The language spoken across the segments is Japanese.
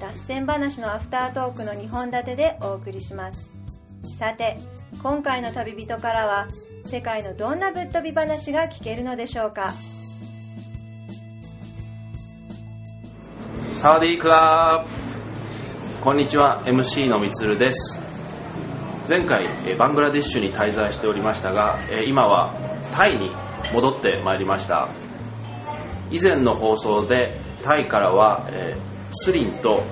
脱線話のアフタートークの2本立てでお送りします。さて今回の旅人からは世界のどんなぶっ飛び話が聞けるのでしょうか？サワディークラブ。こんにちは MC のみつるです。前回バングラディッシュに滞在しておりましたが今はタイに戻ってまいりました。以前の放送でタイからはえースリンと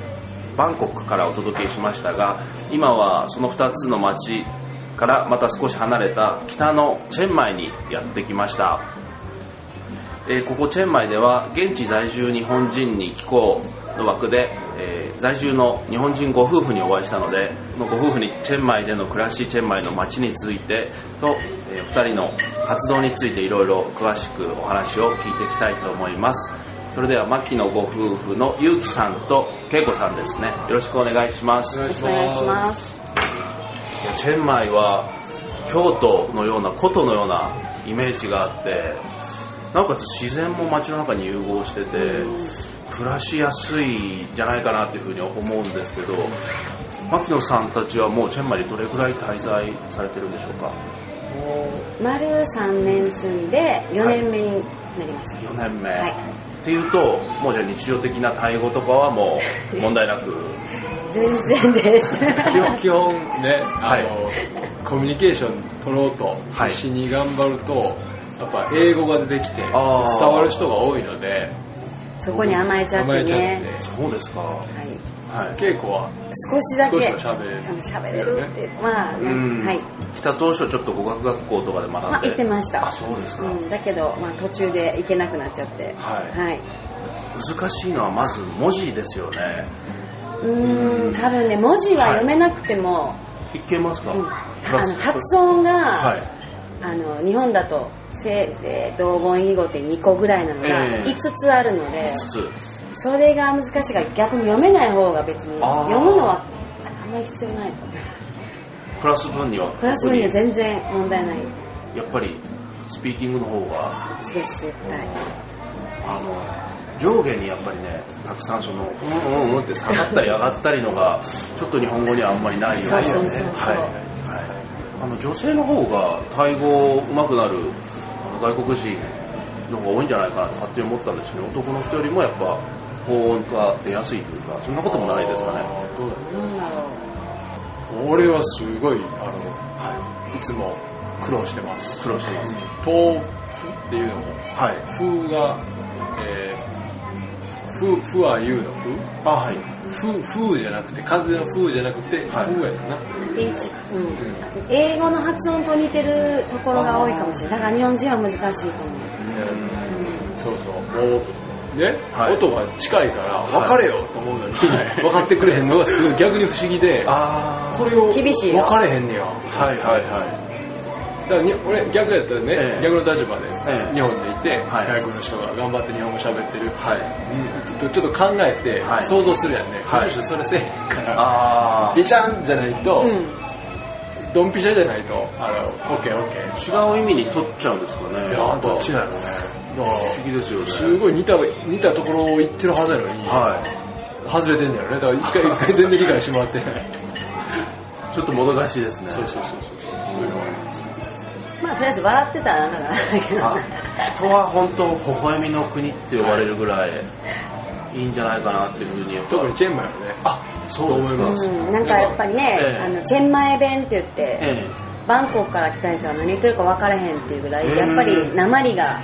バンコクからお届けしましたが今はその2つの街からまた少し離れた北のチェンマイにやってきました。えーここチェンマイでは現地在住日本人に聞こうの枠で、えー在住の日本人ご夫婦にお会いしたのでのご夫婦にチェンマイでの暮らしチェンマイの街についてと、え2人の活動についていろいろ詳しくお話を聞いていきたいと思います。それでは牧野ご夫婦のゆうきさんと恵子さんですね。よろしくお願いします。よろしくお願いします。チェンマイは京都のような古都のようなイメージがあってなおかつ自然も街の中に融合してて暮らしやすいんじゃないかなっていうふうに思うんですけど牧野さんたちはもうチェンマイにどれくらい滞在されてるんでしょうか？丸3年住んで4年目になりました。4年目、はいっていうともうじゃあ日常的なタイ語とかはもう 問題なく全然です。基本基本ね、あはいの、コミュニケーション取ろうとはい必死に頑張ると、やっぱ英語が出てきて伝わる人が多いので、そこに甘えちゃって甘えちゃってね。そうですかはい。はい。稽古は？少しだけ。少しは喋れるれるって、まあね、うん。はい。来た当初ちょっと語学学校とかで学んで、まあ行ってました。あそうですか、うん、だけど、まあ途中で行けなくなっちゃって。はい。はい。難しいのはまず文字ですよね。うーん、多分ね、文字は読めなくても、いけますか、うん。あの発音が、はい。あの日本だとせえー同言異語って2個ぐらいなのがええ。5つあるので、5つそれが難しいから逆に読めない方が別に読むのはあんまり必要ないとプラス分には。クラス分には全然問題ない。やっぱりスピーキングの方が。です絶対。あの上下にやっぱりねたくさんそのうんうんうんって下がったり上がったりのが ちょっと日本語にはあんまりないようですねそうそうそう。はい、はい、あの女性の方がタイ語上手くなるあの外国人の方が多いんじゃないかなと勝手に思ったんですけど男の人よりもやっぱ高音が出やすいというかそんなこともないですかね。どうだろなんだろう。俺はすごい、あの、はいつも苦労してます。苦労してます。豆腐っていうのも、はい。風が、えー、風、風は言うの？風あはい。風、風じゃなくて、風の風じゃなくて、はい。風やったな。英語の発音と似てるところが多いかもしれない。だから日本人は難しいと思う。そうそう。もう、ね、はい。音が近いから分かれよと思うのに、はい。分かってくれへんのがすごい逆に不思議で、あこれを厳しいよ。分かれへんねや。あはいはいはい。だからに俺逆やったらね、ええ。逆の立場でええ。日本でいて、はい。外国の人が頑張って日本語喋ってる、はい。うん。ちょっとちょっと考えてはい。想像するやんね、はい。この人それせえへんから、ああビチャンじゃないと、うん。ドンピシャじゃないと、あの、オッケーオッケー。違う意味に取っちゃうんですかね。いや、どっちなのね。不思議ですよねら、すごい似た、似たところを言ってるはずやのに、は外れてんねやろね。だから一回、一回全然理解してもらって。ない。いちょっともどかしいですね。そうそうそうそう。そう。いうのがありまあとりあえず笑ってたらなんかないけど。あ人は本当微笑みの国って呼ばれるぐらいいいんじゃないかなっていうふうに。特にチェンマイはね。あそう思いますうん、なんかやっぱりね、ええ。あのチェンマイ弁って言って、えバンコクから来た人は何言ってるか分からへんっていうぐらい、やっぱり鉛が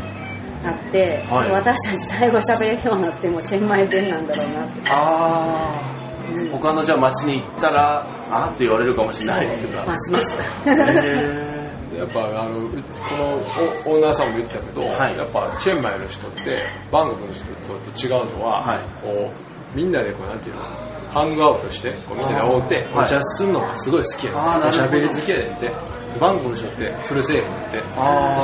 あって、はい。私たちタイ語喋れるようになってもチェンマイ弁なんだろうなって。あうん。あ他のじゃあ街に行ったらあって言われるかもしれない。っていう。かますます。へやっぱあのうこのオオーナーさんも言ってたけど、はい。やっぱチェンマイの人ってバンコクの人と違うのは、はい。こうみんなでこうなんていうのハングアウトして、こうみんなで会うて、はい。お茶すんのがすごい好きやねおしゃべり好きやねんって。バンコクの人ってそれせえへんって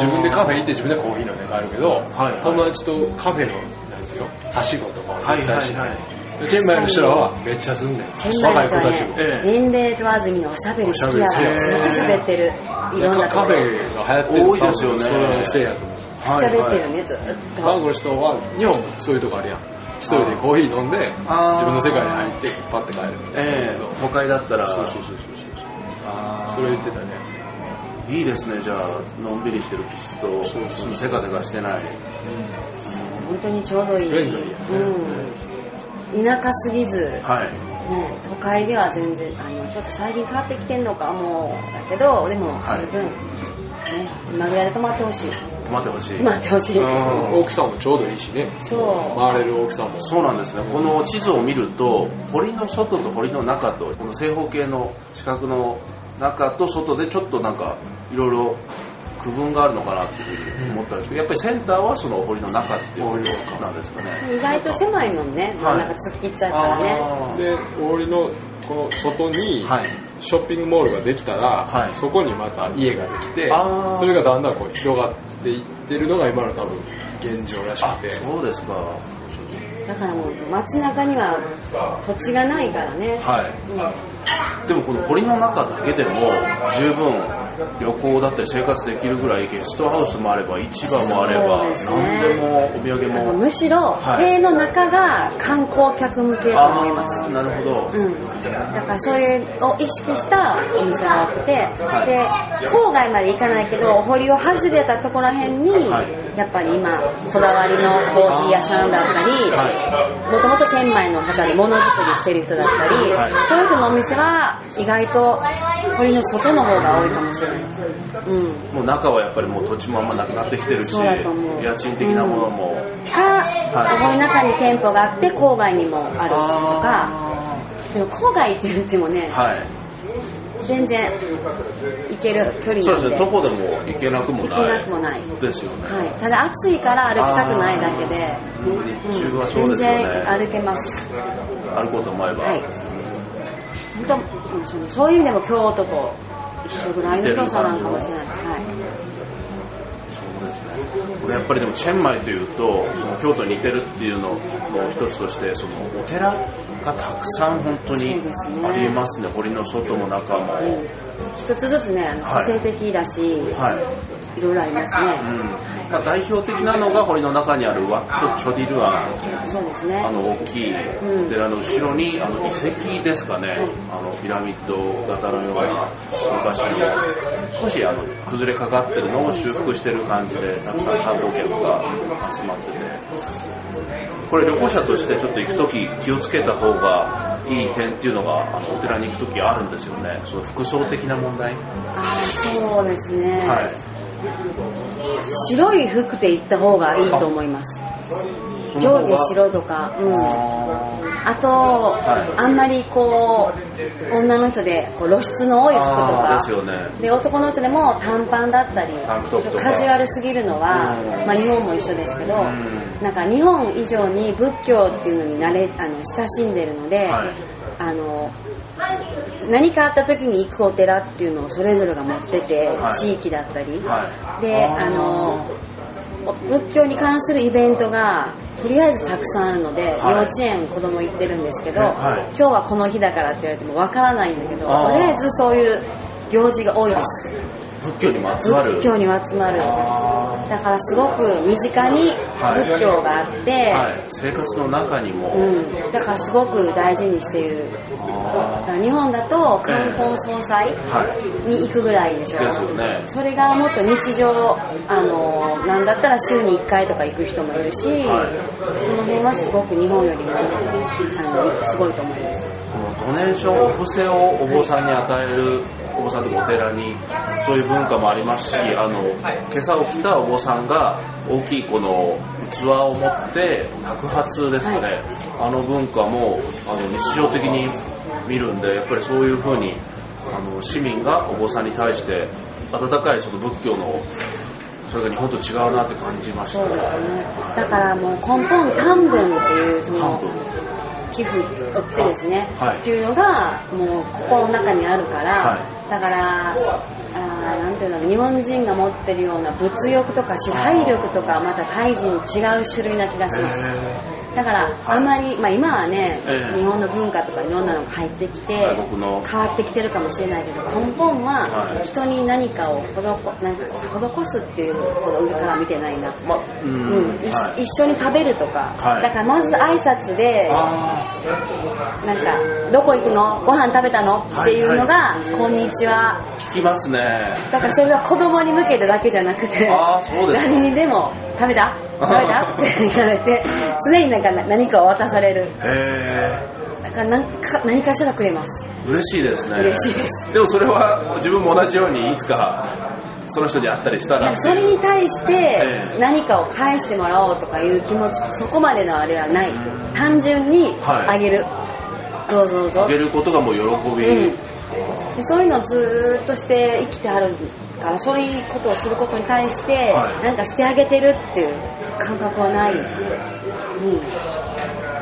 自分でカフェ行って自分でコーヒー飲んで帰るけど、はい友達とカフェのなんていうの？はしごとかは絶対しない、はいでチェンマイの人らはめっちゃすんねん。若い子たちも、年齢問わずみんなおしゃべりしゃべり。ずっと喋ってる。いろんなカフェが流行ってる多いですよね。それのせいやと思う。喋ってるね、ずっと。バンコクの人は日本もそういうとこあるやん。一人でコーヒー飲んで自分の世界に入ってパッて帰るみたいな、ええ。都会だったら。そうそうそうそうあそれ言ってたね。ーいいですねじゃあのんびりしてる気質とそうそうせかせかしてない本当にちょうどいい。フレンドリーうん。田舎すぎず、はいね、都会では全然、あの、ちょっと最近変わってきてんのかも、だけど、でも、はい十分、ね、今ぐらいで止まってほしい。止まってほしい止まってほしい。うん大きさもちょうどいいしねそう。回れる大きさもそうなんですねこの地図を見ると堀の外と堀の中とこの正方形の四角の中と外でちょっとなんかいろいろ区分があるのかなっていうふうに思ったんですけどやっぱりセンターはその堀の中っていうことなんですかね。意外と狭いもんね。はい。なんか突っ切っちゃったらね。で大堀のこの外にはい。ショッピングモールができたら、はい。そこにまた家ができてそれがだんだんこう広がっていってるのが今の多分現状らしあくて。そうですか。だからもう街中には土地がないからね。はいでもこの堀の中だけでも十分旅行だったり生活できるぐらいゲストハウスもあれば市場もあれば何でもお土産も。むしろ、はい。塀の中が観光客向けと思います。なるほど、うん、だからそれを意識したお店が多くて、はい。で郊外まで行かないけど堀を外れたところら辺に、はい。やっぱり今こだわりのコーヒー屋さんだったりはもともとチェンマイの方でものづくりしてる人だったり、はい。そういう人のお店は意外と堀の外の方が多いかもしれない、うん、い、もう中はやっぱりもう土地もあんまなくなってきてるし家賃的なものも、か、堀の中に店舗があって郊外にもあるとか。でも郊外って言ってもね、はい。全然行ける距離そうでですね。どこでも行けなくも行けなないくもない、ですよね、はい、ただ暑いから歩きたくないだけで。日中はそうですよ全ね然歩けます。歩こうと思えば、はい。本当そういう意味でも京都と一緒ぐらいの広さなのかもしれない、はい、これやっぱりでもチェンマイというとその京都に似てるっていうのの一つとしてそのお寺がたくさん本当にありますね。堀の外も中も、一つずつね個性的だし、はい。い、ろいろありますね、うんまあ、代表的なのが堀の中にあるワット・チョディルア。ンそうですね。あの大きいお寺の後ろにあの遺跡ですかね、あのピラミッド型のような昔の少しあの崩れかかってるのを修復してる感じでたくさん観光客が集まってて。これ旅行者としてちょっと行く時気をつけた方がいい点っていうのがあのお寺に行く時あるんですよね。その服装的な問題。あそうですね、はい白い服で行った方がいいと思います。上下白とか、うん、ああと、い。あんまりこう女の人でこう露出の多い服とか。でね。で男の人でも短パンだったりカジュアルすぎるのは、うん。まあ、日本も一緒ですけど、ん。なんか日本以上に仏教っていうのに慣れあの親しんでるので、はい。あの何かあった時に行くお寺っていうのをそれぞれが持ってて、はい。地域だったり、はい。であの仏教に関するイベントがとりあえずたくさんあるので、はい。幼稚園子供行ってるんですけど、はい。今日はこの日だからって言われてもわからないんだけどとりあえずそういう行事が多いです。仏教にも集まる。仏教に集まる。あだからすごく身近にはい。仏教があって、はい、生活の中にも、うん、だからすごく大事にしている日本だと冠婚葬祭はい。に行くぐらいでしょ、ですよね。それがもっと日常あのなんだったら週に1回とか行く人もいるし、はい。その辺はすごく日本よりもあのすごいと思います。このドネーションお布施をお坊さんに与えるお坊さんとかお寺にそういう文化もありますしあの今朝起きたお坊さんが大きいこの器を持って托鉢ですかね、はい。あの文化もあの日常的に見るんでやっぱりそういうふうにあの市民がお坊さんに対して温かいその仏教のそれが日本と違うなって感じましたそうですね。だからもう根本漢文っていうその寄付をってですね、はい。っていうのがもう心の中にあるから、はだからあーなんていうの日本人が持ってるような物欲とか支配力とかはまたタイ人違う種類な気がしますだからあんまり、まあ、今はね、ええ。日本の文化とかいろんなのが入ってきて変わってきてるかもしれないけど根本ははい。人に何かを施なんか施すっていうほど上から見てないな、まううん。一緒に食べるとか、はい。だからまず挨拶であなんか「どこ行くの？ご飯食べたの?」っていうのが「こんにちは。ー聞きますね」だからそれは子供に向けてだけじゃなくてあーそうですか。誰にでも「食べた？食べた?」って言われて常になんか何かを渡される。へだから何か何かしらくれます。え嬉しいですね。嬉しいです。でもそれは自分も同じようにいつかその人に会ったりしたらそれに対してええ。何かを返してもらおうとかいう気持ちそこまでのあれはない。単純にはい。あげる、どうぞどうぞ。あげることがもう喜び、うん。でそういうのをずーっとして生きてはるからそういうことをすることに対して、はい。なんかしてあげてるっていう感覚はない、うん、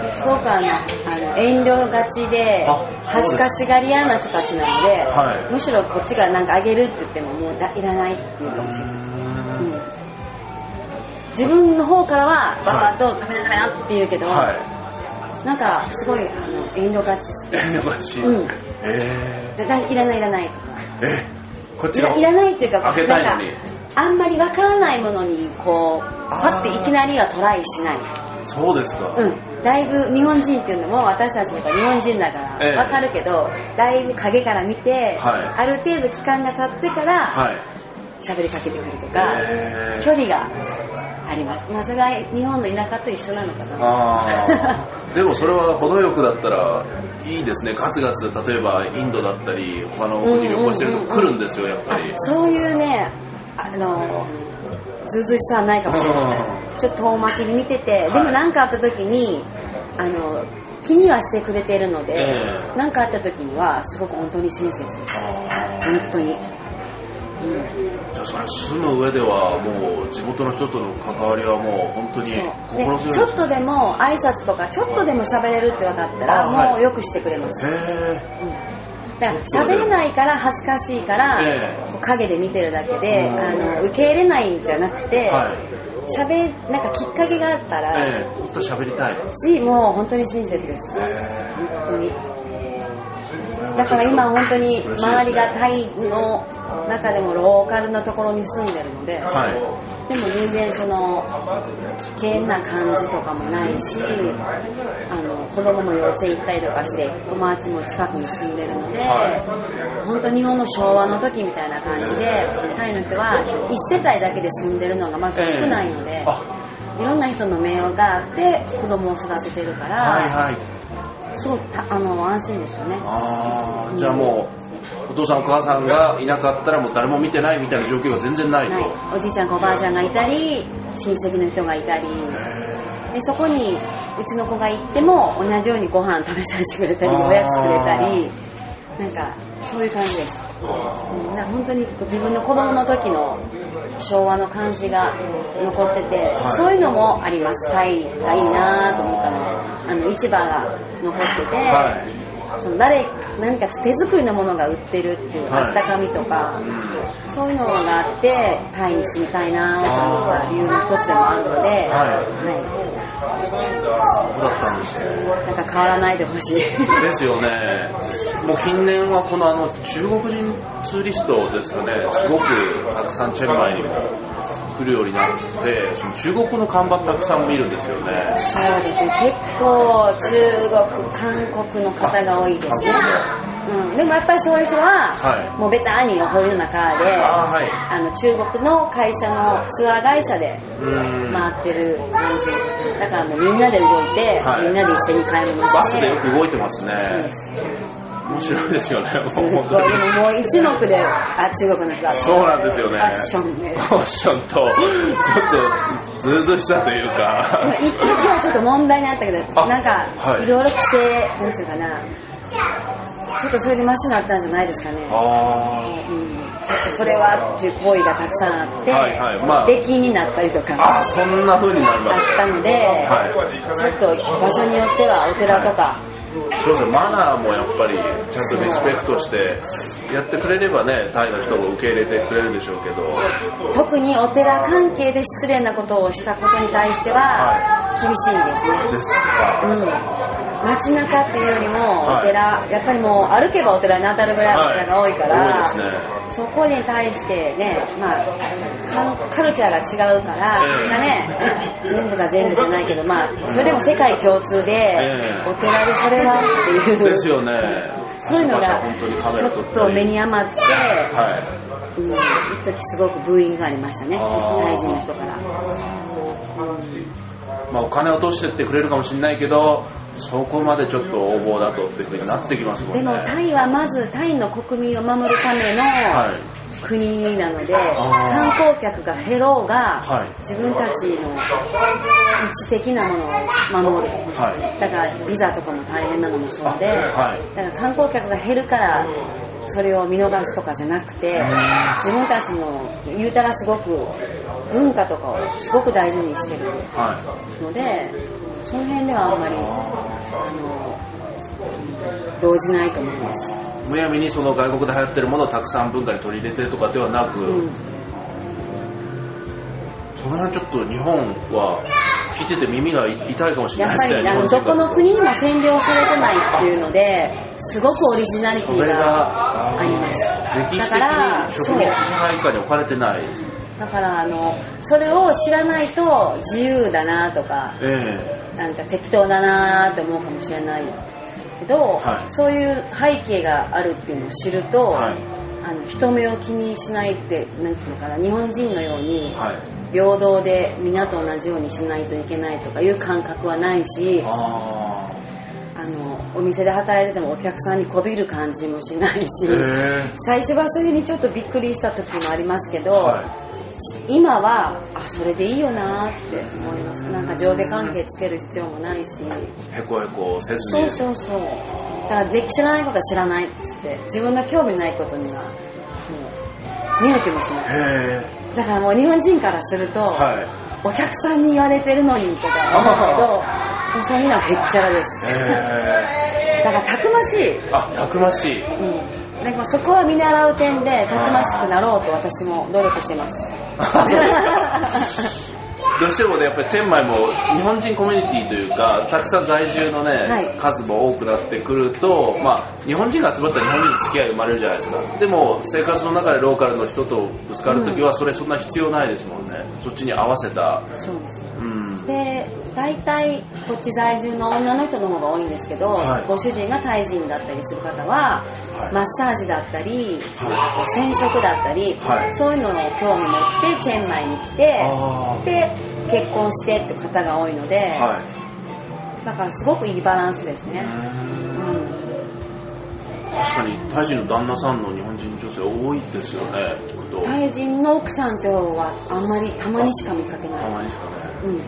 ですごくあのあの遠慮がちであ恥ずかしがり屋な人たちなので、はい。むしろこっちがなんかあげるって言ってももうだいらないって言うかもしれない、うん。自分の方からはババッと食べな食べなって言うけど、はなんかすごいあの遠慮がち。い遠慮がち、うん。えだいらないいらない。とかー、え？こっちがいらいらないっていうか、あげたいのに。あんまりわからないものにこう、パッていきなりはトライしない。そうですか、うん。だいぶ日本人っていうのも私たちやっぱ日本人だかええ。らわかるけど、だいぶ影から見て、はい。ある程度期間が経ってからはい。喋りかけてくるとか、へー距離があります。まあそれが日本の田舎と一緒なのかな。あー でもそれは程よくだったらいいですね。ガツガツ例えばインドだったり他の国旅行してると来るんですよやっぱり。そういうね、あの、ずうずうしさはないかもしれない。ちょっと遠巻きに見てて、でも何かあった時に、あの、気にはしてくれてるのでえ、何、かあった時には、すごく本当に親切です。あ本当に。じゃあそれ住む上ではもう地元の人との関わりはもう本当に心強いでちょっとでも挨拶とかちょっとでも喋れるって分かったらもうよくしてくれます、へうん、だから喋れないから恥ずかしいから、ええ。こう影で見てるだけでうん。あの受け入れないんじゃなくて、喋なんかきっかけがあったら、ええ。もっと喋りたい。しもう本当に親切です。へ本当にだから今本当に周りがタイの中でもローカルのところに住んでるので、えはい。でも全然その危険な感じとかもないしあの子供も幼稚園行ったりとかして友達も近くに住んでるので、は本当日本の昭和の時みたいな感じでタイの人は一世帯だけで住んでるのがまず少ないので、ええ。あ。いろんな人の目があって子供を育ててるから、はいはいすごくたあの安心ですよね。ああじゃあもうお父さんお母さんがいなかったらもう誰も見てないみたいな状況が全然ないと、はい、おじいちゃんおばあちゃんがいたり親戚の人がいたり。でそこにうちの子が行っても同じようにご飯食べさせてくれたりおやつくれたり。なんかそういう感じです、うん、だから本当に自分の子供の時の昭和の感じが残ってて、はい。そういうのもあります。タイがいいなと思ったのであの市場が残ってて、はい。その誰何か手作りのものが売ってるっていうはい。あったかみとか、そういうのがあってタイに住みたいなと思った理由の一つでもあるので、そうだったんですね。はいなんか変わらないでほしい。ですよね。もう近年はこのあの中国人ツーリストですかね。すごくたくさんチェンマイにも来るようになってその中国の看板たくさん見るんですよね。そうです。ね、結構中国、韓国の方が多いです。ね。うん、でもやっぱりそういう人は、はい。もうベターにホリの中で、あーはい。あの中国の会社のツアー会社でうん。回ってる感じ。だからもうみんなで動いて、はい。みんなで一斉に買い物して。バスでよく動いてますね面白いですよね。もうでももう一目で、あ、中国の人だ。そうなんですよね。ファッションで。ファッションとちょっとずうずうしさというか。今い今はちょっと問題になったけど、あなんか、はい。いろいろ規制、なんていうかな、ちょっとそれでマシになったんじゃないですかね。あうん、ちょっとそれはっていう行為がたくさんあって、はいはい。まあ。出禁になったりとか。あそんな風になるまでったので、はい。ちょっと場所によってはお寺とか、そうですね。マナーもやっぱりちゃんとリスペクトしてやってくれればねタイの人も受け入れてくれるでしょうけど。特にお寺関係で失礼なことをしたことに対しては厳しいですね、ですか。うん。街中っていうよりもはい。お寺、やっぱりもう歩けばお寺に当たるぐらいお寺が多いから、はい。多いですねそこに対してね、まあ、カルチャーが違うから、ええ。それがね、全部が全部じゃないけど、まあ、それでも世界共通で、ええ。お寺でそれはっていう、ですよね。そういうのがちょっと目に余って、はい。うん、一時すごくブーイングがありましたね、大臣の人から。まあ、お金を落としてってくれるかもしれないけどそこまでちょっと横暴だとっていうふうになってきますもんね。でもタイはまずタイの国民を守るためのはい。国なので、あ観光客が減ろうが、はい。自分たちの位置的なものを守る、はい。だからビザとかも大変なのもそうで、あはい。だから観光客が減るからそれを見逃すとかじゃなくて自分たちの言うたらすごく文化とかをすごく大事にしてるはのでその辺ではあんまりあの動じないと思います。いむやみにその外国で流行ってるものをたくさん文化に取り入れてとかではなく、うんその辺ちょっと日本は聞いてて耳が痛いかもしれやっないですねぱりあのどこの国にも占領されてないっていうのですごくオリジナリティががあります。歴史的だからに植民地支配下に置かれてない。だからあのそれを知らないと自由だなとかえなんか適当だなって思うかもしれないけど、はい。そういう背景があるっていうのを知ると、はい。あの人目を気にしないってなんていうのかな日本人のように平等でみんなと同じようにしないといけないとかいう感覚はないしああのお店で働いててもお客さんにこびる感じもしないし、最初はそれにちょっとびっくりした時もありますけど、えは今はあそれでいいよなって思います。なんか上下関係つける必要もないし。いへこへこせずそうにそうそう。だからで知らないことは知らないっつって。自分の興味ないことにはもう見向きもしない。へだからもう日本人からすると、えはい。お客さんに言われてるのにとか思うけどそういうのはへっちゃらです。へえ。だからたくましい。あたくましい。うん、でもそこは見習う点でたくましくなろうと私も努力してます。どうしてもねやっぱりチェンマイも日本人コミュニティというかたくさん在住のね、はい。数も多くなってくると、まあ、日本人が集まったら日本人の付き合い生まれるじゃないですか。でも生活の中でローカルの人とぶつかるときはそれそんな必要ないですもんね。そっちに合わせたで大体こっち在住の女の人の方が多いんですけど、はい。ご主人がタイ人だったりする方は、はい。マッサージだったり、は染色だったり、はい。そういうのを興味持ってチェンマイに来てあで結婚してって方が多いので、はだからすごくいいバランスですね、確かにタイ人の旦那さんの日本人女性多いですよね聞くと。タイ人の奥さんって方はあんまりたまにしか見かけない。たまにですかね。うん、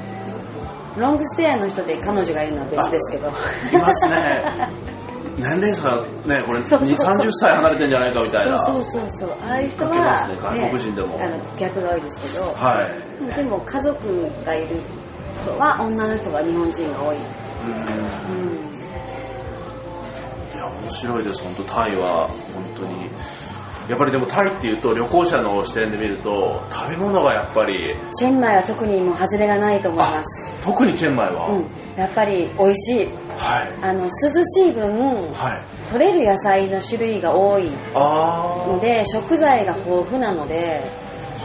ロングステイの人で彼女がいるのは別ですけど。いますね。年齢差ねこれそうそうそう。2 3 0歳離れてんじゃないかみたいな。そうそうそうああいう人は、すね外国人でも。あの逆が多いですけど、はい。でも家族がいる人は女の人が日本人が多い、うん。うん、いや面白いです。本当タイは本当にやっぱりでもタイっていうと旅行者の視点で見ると食べ物がやっぱりチェンマイは特にもう外れがないと思いあます、特にチェンマイは、うん、やっぱり美味しい。はい。あの涼しい分はい。取れる野菜の種類が多いあので食材が豊富なので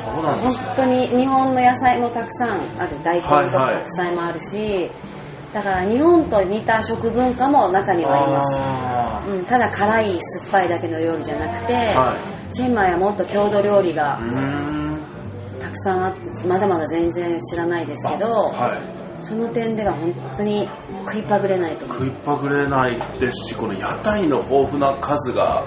あそうなんで本すね。当に日本の野菜もたくさんある大根と白菜もあるし、だから日本と似た食文化も中にはあります。あうん、ただ辛い酸っぱいだけの料理じゃなくて、はチェンマイはもっと郷土料理がたくさんあってまだまだ全然知らないですけど、はい。その点では本当に食いっぱぐれないと食いっぱぐれないですしこの屋台の豊富な数が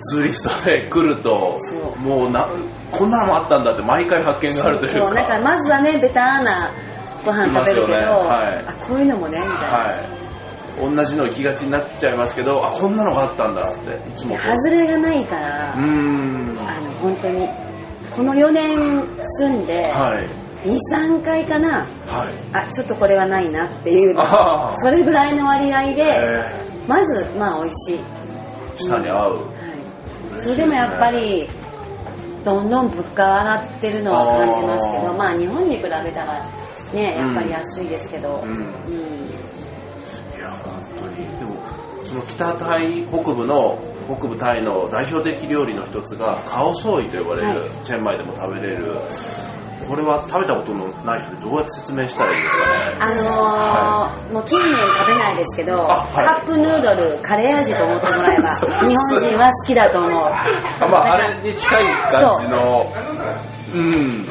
ツーリストで来るともうなこんなのもあったんだって毎回発見があるというか。そうなんかまずはねベターなご飯食べるけど、ね。はい。あこういうのもねみたいな、はい同じの行きがちになっちゃいますけどあこんなのがあったんだっていつも外れがないから、うーん。あの本当にこの4年住んではい。23回かなはい。あちょっとこれはないなっていうそれぐらいの割合でえまずまあ美味しい、舌に合う、はい、それでもやっぱりどんどん物価は上がってるのは感じますけどまあ日本に比べたらねやっぱり安いですけど、うん。うんその北タイ北部の北部タイの代表的料理の一つがカオソーイと呼ばれる、はい。チェンマイでも食べれる。これは食べたことのない人にどうやって説明したらいいですかね？あのーもう近年食べないですけど、あはい。カップヌードルカレー味と思ってもらえば 日本人は好きだと思う。あまあ、あれに近い感じのう。ん、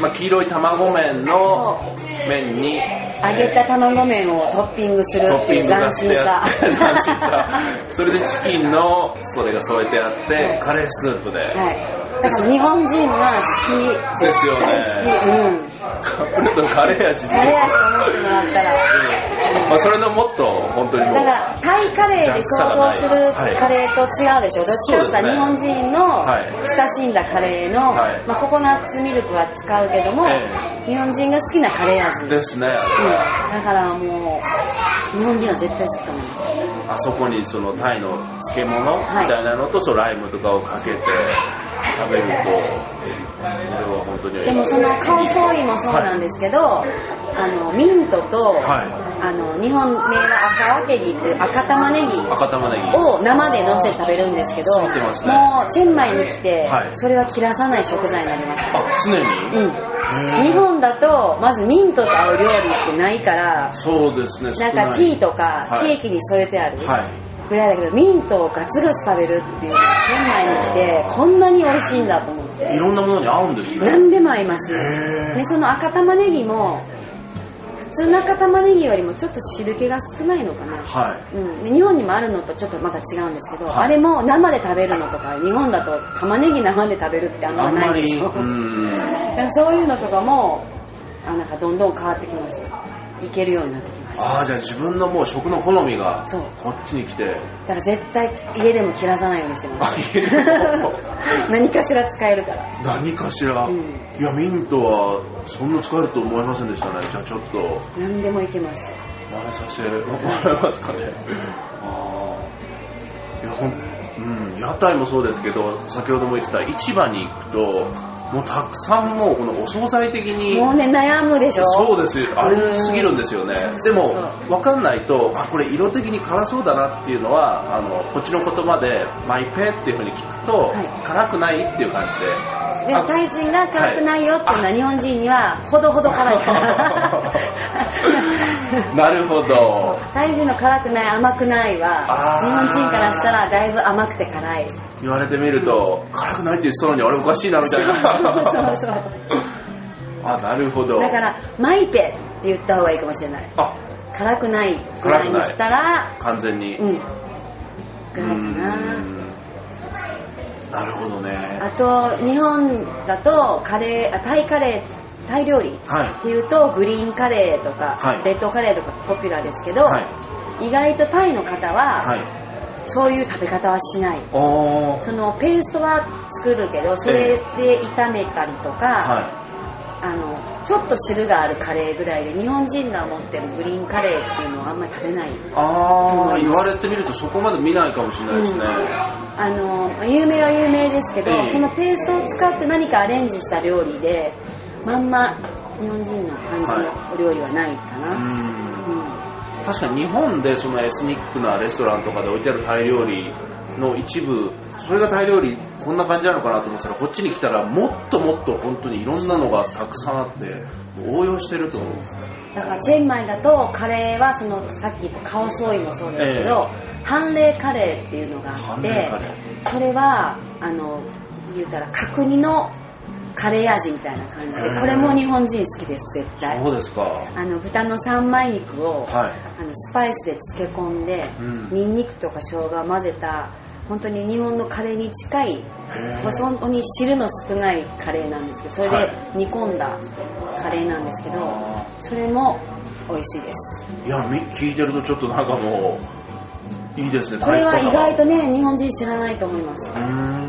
まあ、黄色い卵麺の麺に揚げた卵麺をトッピングするっていう斬新さ斬新さ。それでチキンのそれが添えてあってカレースープで、はい。だから日本人は好き。ですよね。うんカップルカレー味。でカレー味と思ってもらったら。まあ、それのもっと本当にもうだからタイカレーで想像するはい。カレーと違うでしょ、どっちかって日本人のはい。親しんだカレーの、はい。まあ、ココナッツミルクは使うけども、え日本人が好きなカレー味、うん、ですね。だからもう日本人は絶対好きと思いますあそこにそのタイの漬物みはい。たいなのと、そのライムとかをかけて食べると。これは本当にでもそのカオソーイもそうなんですけど、あのミントと、はい。あの日本名は赤わけぎっていう赤玉ねぎ赤玉ねぎを生で乗せて食べるんですけど、ね。もうチェンマイに来て、はい。それは切らさない食材になりました。あ常に、うん、日本だとまずミントと合う料理ってないからそうですねなんかティーとかはい。ケーキに添えてある。はいぐらいだけどミントをガツガツ食べるっていうのがチェンマイに来てこんなに美味しいんだと思って。いろんなものに合うんですね。何でも合います。でその赤玉ねぎも普通の赤玉ねぎよりもちょっと汁気が少ないのかな。はい。うん、で日本にもあるのとちょっとまた違うんですけど、はい。あれも生で食べるのとか日本だと玉ねぎ生で食べるってあんまないでしょ。そういうのとかもあなんかどんどん変わってきます。いけるようになってきますああじゃあ自分のもう食の好みがこっちに来て。だから絶対家でも切らさないようにしてまあす 何かしら使えるから。何かしら、うん。いやミントはそんな使えると思いませんでしたね。じゃあちょっと。何でもいけます。真似させてもらえますかね。ああいやほんうん。屋台もそうですけど先ほども言ってた市場に行くともうたくさんもうこのお惣菜的にもうね悩むでしょ？そうですよ。あれすぎるんですよね。でも分かんないとあこれ色的に辛そうだなっていうのはあのこっちの言葉で「マイペ」っていうふうに聞くと、はい。辛くないっていう感じでであタイ人が辛くないよっていうのは日本人にはほどほど辛いから なるほど。タイ人の辛くない甘くないは日本人からしたらだいぶ甘くて辛い。言われてみると辛くないって言ってたのにあれおかしいなみたいな。そうそうあなるほど。だからマイペって言った方がいいかもしれない。あ。辛くないぐらいにしたら完全に。うん。ぐいかななるほどね。あと日本だとカレーあタイカレータイ料理はい。っていうとグリーンカレーとか、はい。レッドカレーとかポピュラーですけど、はい。意外とタイの方は、はい。そういう食べ方はしない。そのペーストは作るけどそれで炒めたりとか、はあのちょっと汁があるカレーぐらいで日本人が持ってるグリーンカレーっていうのはあんまり食べない。いああ言われてみるとそこまで見ないかもしれないですね、あの有名は有名ですけど、ええ。そのペーストを使って何かアレンジした料理でまんま日本人の感じのお料理はないかな、うん。うん。確かに日本でそのエスニックなレストランとかで置いてあるタイ料理の一部それがタイ料理こんな感じなのかなと思ってたらこっちに来たらもっともっと本当にいろんなのがたくさんあって応用してると。思うだからチェンマイだとカレーはそのさっき言ったカオソーイもそうですけど、ハンレーカレーっていうのがあってそれはあの言うたら角煮のカレー味みたいな感じでこれも日本人好きです絶対。そうですか。あの豚の三枚肉を、はい。あのスパイスで漬け込んで、うん。ニンニクとか生姜を混ぜた本当に日本のカレーに近いへー。本当に汁の少ないカレーなんですけどそれはい。で煮込んだカレーなんですけど、あそれも美味しいです。いやみ聞いてるとちょっとなんかもういいですね。これは意外とね日本人知らないと思います。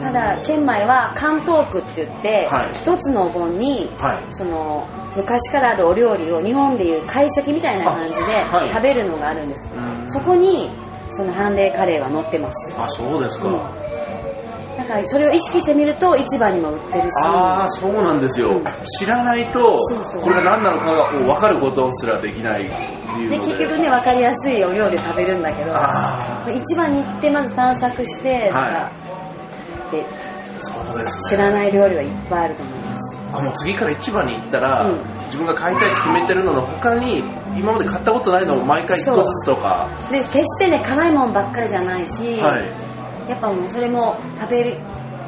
ただチェンマイは関東区って言ってはい。一、つのお盆にはい。その昔からあるお料理を日本でいう懐石みたいな感じであはい。食べるのがあるんです、うん。そこにそのハンデカレーは載ってます。あそうですか、うん。だからそれを意識してみると市場にも売ってるし。ああそうなんですよ、うん。知らないとこれが何なのかが分かることすらできないっていうで。結局ね分かりやすいお料理を食べるんだけどあ市場に行ってまず探索して、はい。なんかであそうですね。知らない料理はいっぱいあると思います。あもう次から市場に行ったら、うん。自分が買いたいって決めてるのの他に今まで買ったことないのを毎回一個ずつとか、で決してね辛いもんばっかりじゃないし、はい。やっぱもうそれも食べ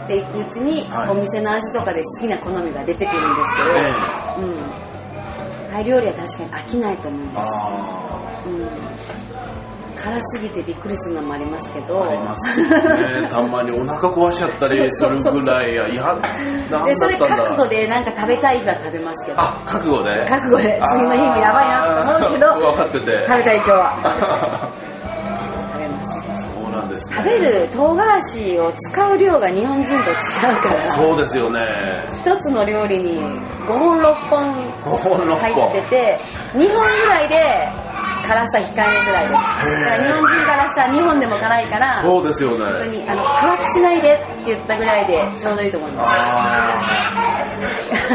ていくうちに、はい。お店の味とかで好きな好みが出てくるんですけど、ええ。うん、タイ料理は確かに飽きないと思います、あうん、辛すぎてびっくりするのもありますけど。あありますね。たまにお腹壊しちゃったり するぐらいやいだったんだ。覚悟でなんか食べたい日は食べますけど。あ覚悟で。覚悟で。次の日もやばいなと思うけど。分かってて。食べたい今日は。食べますそうなんですね。食べる唐辛子を使う量が日本人と違うから。そうですよね。一つの料理に5本6本5本6本。入ってて2本ぐらいで辛さ控えめぐらいです。だから日本人からしたら2本でも辛いからそうですよね。本当にあの辛くしないでって言ったぐらいでちょうどいいと思います。ああ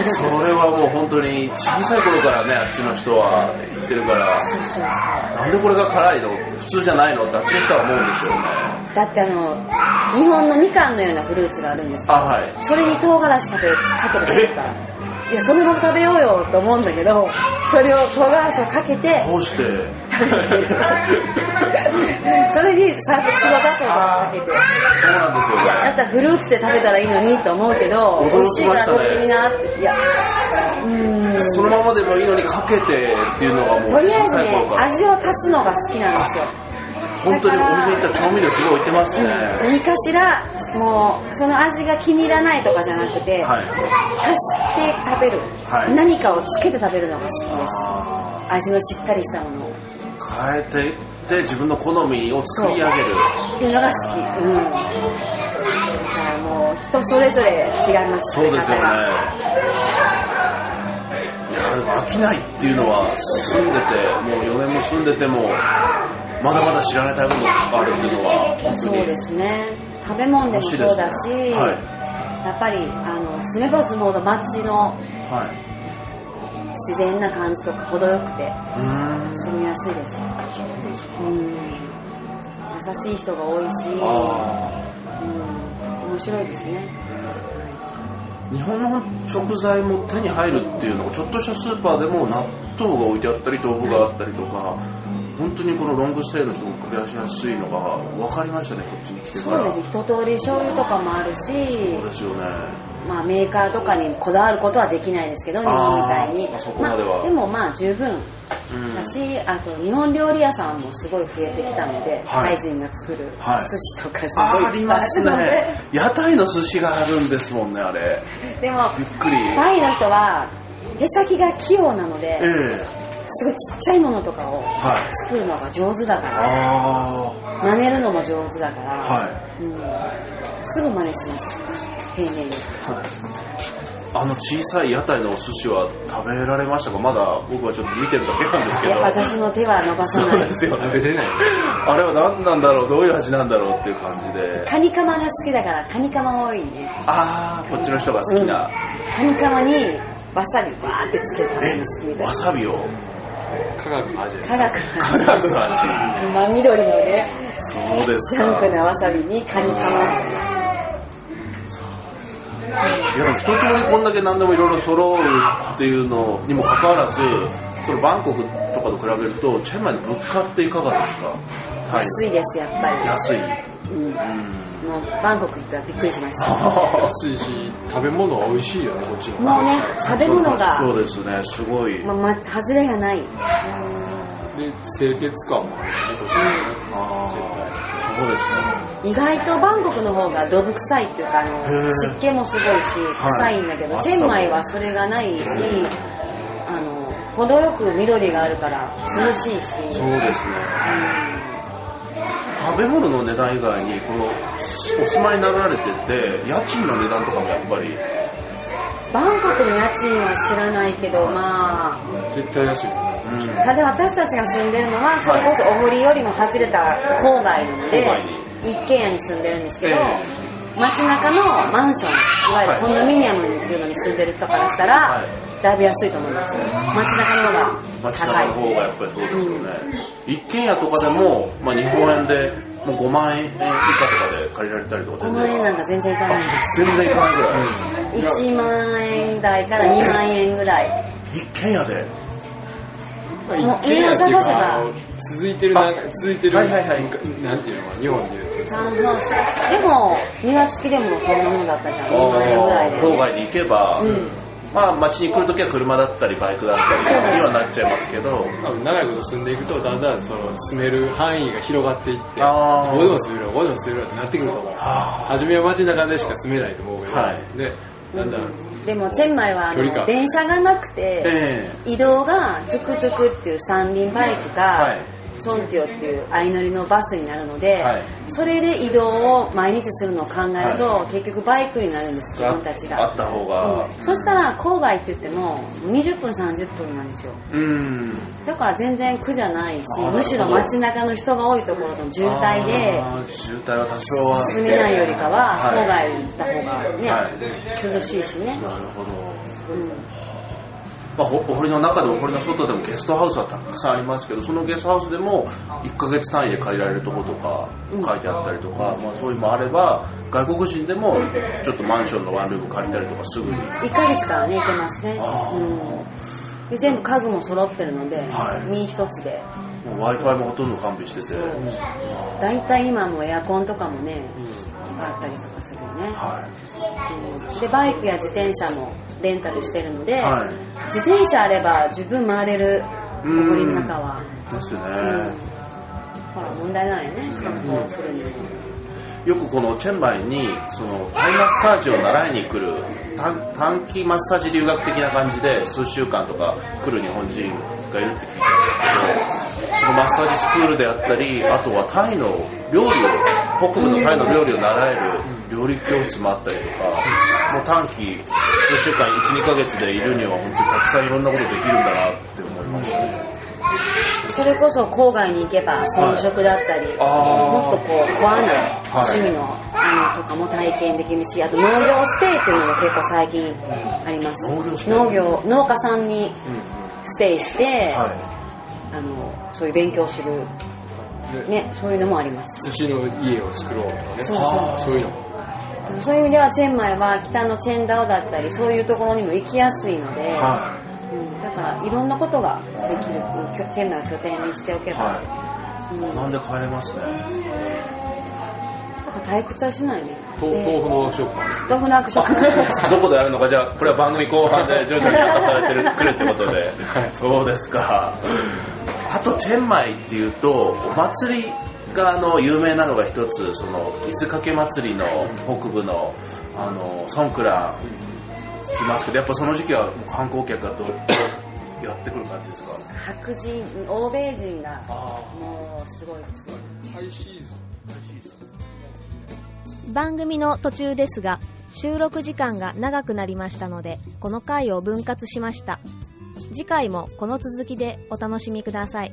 それはもう本当に小さい頃からねあっちの人は言ってるからそうそうそう。なんでこれが辛いの？普通じゃないの？ってあっちの人は思うんでしょうね。だってあの日本のみかんのようなフルーツがあるんですけどあはい。それに唐辛子食べかけて食べたらいやそのまま食べようよと思うんだけどそれを唐辛子をかけてどうして。それにさ白砂糖とかかけて。そうなんですよね。だったらフルーツで食べたらいいのにと思うけど美驚味しいからきましたね食べてみなっていやうーん。そのままでもいいのにかけてっていうのがもうとりあえ小ずね味を足すのが好きなんですよ本当にお店行ったら調味料すごい置いてますね、何かしらもうその味が気に入らないとかじゃなくて、はい。足して食べる、はい。何かをつけて食べるのが好きです。あ味のしっかりしたものを。ー変えていって自分の好みを作り上げる。っていうのが好き、うん、だからもう人それぞれ違いますそうですよね。いやでも飽きないっていうのは住んでてもう4年も住んでてもまだまだ知らない食べ物があるっていうのは。本当にそうですね。食べ物でもそうだし、ねはい。やっぱりあの住めば住むほど街のはい。自然な感じとか程よくて住みやすいです。そうですかうん。優しい人が多いし、あうん、面白いですね。ー日本の食材も手に入るっていうのがちょっとしたスーパーでも納豆が置いてあったり豆腐があったりとか本当にこのロングステイの人も暮らしやすいのが分かりましたねこっちに来てから。そうです一通り醤油とかもあるしそうですよね。まあ、メーカーとかにこだわることはできないですけど日本みたいに。あーそこまでは。あ、でもまあ十分。うん。だし、あと日本料理屋さんもすごい増えてきたので、はい。タイ人が作るはい。寿司とかすあごい。ありますいあるのでね。屋台の寿司があるんですもんねあれ。でもびっくり。タイの人は手先が器用なので、ええすごいちっちゃいものとかをはい。作るのが上手だから、あ真似るのも上手だから、あはい。うん、すぐ真似します。丁寧にあの小さい屋台のお寿司は食べられましたか？まだ僕はちょっと見てるだけなんですけど。私の手は伸ばさそうないですよね。食べれない。あれは何なんだろう？どういう味なんだろうっていう感じで。カニカマが好きだからカニカマ多いね。ああこっちの人が好きな、カニカマにわさびバーってつけて食べるの好きみたえいわさびを？科学の味。科学の味。真緑のね。そうですジャンかクなわさびにカニカマ。いやでも一通りこんだけ何でもいろいろ揃うっていうのにもかかわらずそのバンコクとかと比べるとチェンマイの物価っていかがですか？安いですやっぱ安い。り、うん、うんもうバンコク行ったらびっくりしました。安いし食べ物は美味しいよねこっちのもうね食べ物が、そうですねすごい。まま、外れがない。で清潔感もあるよねこっちのねああそうですか意外とバンコクの方がどぶ臭いっていうかあの湿気もすごいし臭いんだけど、はいチェンマイはそれがないしあの程よく緑があるから涼しいし、そうですね。食べ物の値段以外にこのお住まいになられてて家賃の値段とかもやっぱり。バンコクの家賃は知らないけどまあ。絶対安い。ようん。ただ私たちが住んでるのはそれこそ小堀よりも外れた郊外なので郊外一軒家に住んでるんですけど、え街中のマンションいわゆるコンドミニアムっていうのに住んでる人からしたら、はい。だいぶ安いと思います。街中の方が街高い。中の方がやっぱりそうですよね、一軒家とかでも、まあ、日本円でもう5万円以下とかで借りられたりとか5万円なんか全然いかないんです。全然いかないぐらい、1万円台から2万円ぐらい。一軒家で。まあもう一軒家っていう家を探せば続いてるなんか続いてる、はいはいはい。なんていうの日本でいうでも庭付きでもそんなものだったじゃん。2万円ぐらいで。郊外に行けば、うんまあ街に来るときは車だったりバイクだったりにはなっちゃいますけど長いこと住んでいくとだんだんその住める範囲が広がっていってあー。ここでも住めるここでも住めるってなってくると思う初めは街中でしか住めないと思うけど、はい。でだんだん。でもチェンマイはあの距離感。電車がなくて、え移動がトゥクトゥクっていう三輪バイクか、はいソンティオっていう相乗りのバスになるので、はい。それで移動を毎日するのを考えると、結局バイクになるんですえ自分たちが。あった方が。うん。そしたら郊外って言っても20分30分なんですよ。うん。だから全然苦じゃないしむしろ街中の人が多いところの渋滞で渋滞は多少は住めないよりかははい。郊外に行った方がね、は涼しいしね、なるほど。うんまあ、お堀の中でもお堀の外でもゲストハウスはたくさんありますけどそのゲストハウスでも1ヶ月単位で借りられるところとかうん。書いてあったりとか、まあ、そういうのもあれば外国人でもちょっとマンションのワンルーム借りたりとかすぐに。1ヶ月からね行けますね。うん。で全部家具も揃ってるので、はい。身一つで。w i f i もほとんど完備してて、大体今もエアコンとかもね、あったりとかするよね、はうんでバイクや自転車もレンタルしてるので、は自転車あれば十分回れるおうん堀の中は、いですよね、ほら問題ないね。観光するにも、よくこのチェンマイにそのタイマッサージを習いに来る短短期マッサージ留学的な感じで数週間とか来る日本人がいるって聞いたんですけどそのマッサージスクールであったりあとはタイの料理を北部のタイの料理を習える料理教室もあったりとかもう短期数週間12ヶ月でいるには本当にたくさんいろんなことできるんだなって思いましたねそれこそ郊外に行けば染色だったり、あーもっとこうコアな趣味のあのとかも体験できるしあと農業ステイっていうのが結構最近あります。農業ステイ。農業農家さんにステイして、はあのそういう勉強する、でね、そういうのもあります。土の家を作ろうとかね。そうそう。そういうの。もそういう意味ではチェンマイは北のチェンダオだったりそういうところにも行きやすいので、はうん、だからいろんなことができるチェンマイを拠点にしておけい、ば、はい、うん、なんで帰れますね。なんか退屈はしないね。豆で豆腐のワークショップ。もある豆腐のアクションどこでやるのか、じゃあ、これは番組後半で徐々に明かされてるくるってことで。そうですか。あと、チェンマイっていうと、お祭りがあの有名なのが一つ、その、伊豆かけ祭りの北部の、あの、ソンクラン来ますけど、やっぱその時期は観光客がどうやってくる感じですか？白人欧米人があもうすごいですね。ハイシーズン。番組の途中ですが収録時間が長くなりましたのでこの回を分割しました次回もこの続きでお楽しみください。